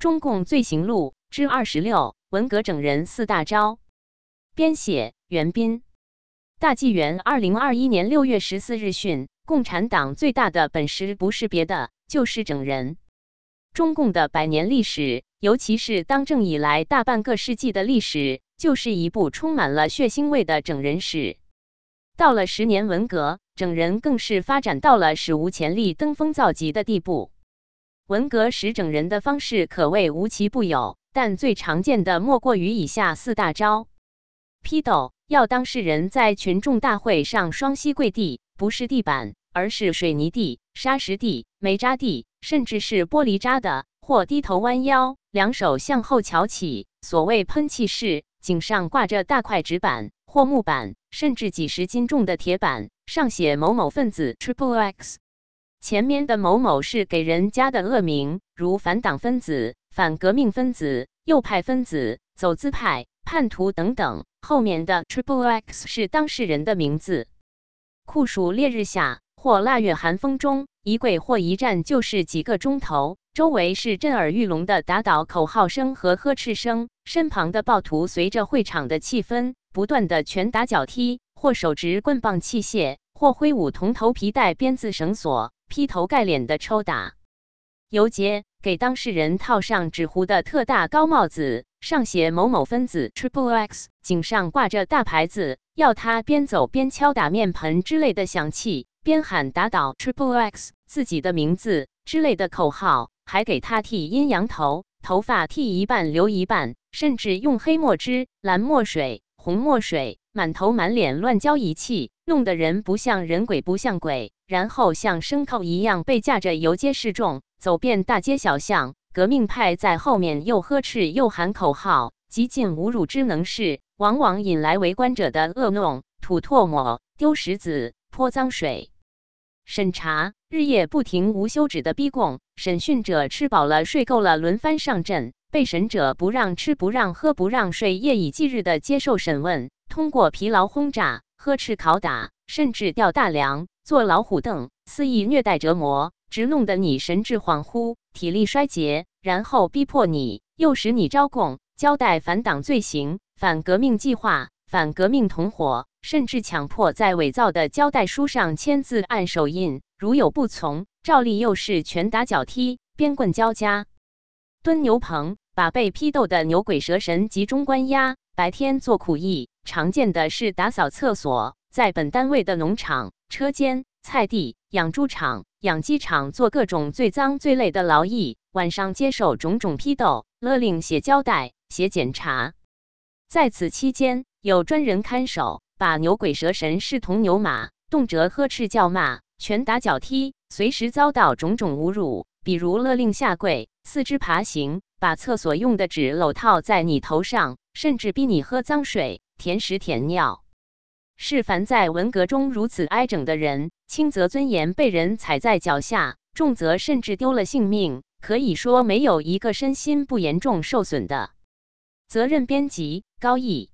中共罪行录之二十六：文革整人四大招。编写：袁斌。大纪元二零二一年六月十四日讯，共产党最大的本事不是别的，就是整人。中共的百年历史，尤其是当政以来大半个世纪的历史，就是一部充满了血腥味的整人史。到了十年文革，整人更是发展到了史无前例、登峰造极的地步。文革时整人的方式可谓无奇不有，但最常见的莫过于以下四大招：批斗。要当事人在群众大会上双膝跪地，不是地板，而是水泥地、沙石地、煤渣地，甚至是玻璃渣的；或低头弯腰，两手向后翘起，所谓喷气式，颈上挂着大块纸板或木板，甚至几十斤重的铁板，上写某某分子 （Triple X），前面的某某是给人加的恶名，如反党分子、反革命分子、右派分子、走资派。叛徒等等，后面的 Triple X 是当事人的名字。酷暑烈日下，或腊月寒风中，一跪或一站就是几个钟头，周围是震耳欲聋的打倒口号声和呵斥声，身旁的暴徒随着会场的气氛，不断的拳打脚踢，或手执棍棒器械，或挥舞铜头皮带鞭子绳索，劈头盖脸的抽打。游街给当事人套上纸糊的特大高帽子。上写某某分子 Triple X，颈上挂着大牌子，要他边走边敲打面盆之类的响器，边喊打倒 Triple X 自己的名字之类的口号，还给他剃阴阳头，头发剃一半留一半，甚至用黑墨汁、蓝墨水、红墨水满头满脸乱浇一气，弄得人不像人鬼不像鬼，然后像牲口一样被架着游街示众，走遍大街小巷。革命派在后面又呵斥又喊口号，极尽侮辱之能事，往往引来围观者的恶弄，吐唾沫、丢石子、泼脏水。审查日夜不停、无休止的逼供，审讯者吃饱了睡够了，轮番上阵；被审者不让吃、不让喝、不让睡，夜以继日的接受审问，通过疲劳轰炸、呵斥拷打，甚至吊大梁、坐老虎凳，肆意虐待折磨。直弄得你神志恍惚、体力衰竭，然后逼迫你，诱使你招供，交代反党罪行、反革命计划、反革命同伙，甚至强迫在伪造的交代书上签字、按手印。如有不从，照例又是拳打脚踢、鞭棍交加。蹲牛棚，把被批斗的牛鬼蛇神集中关押，白天做苦役。常见的是打扫厕所，在本单位的农场、车间、菜地、养猪场。养鸡场做各种最脏最累的劳役，晚上接受种种批斗、勒令、写交代、写检查。在此期间，有专人看守，把牛鬼蛇神视同牛马，动辄呵斥叫骂、拳打脚踢，随时遭到种种侮辱，比如勒令下跪、四肢爬行、把厕所用的纸篓套在你头上，甚至逼你喝脏水、舔屎、舔尿。是凡在文革中如此挨整的人，轻则尊严被人踩在脚下，重则甚至丢了性命，可以说没有一个身心不严重受损的。责任编辑：高毅。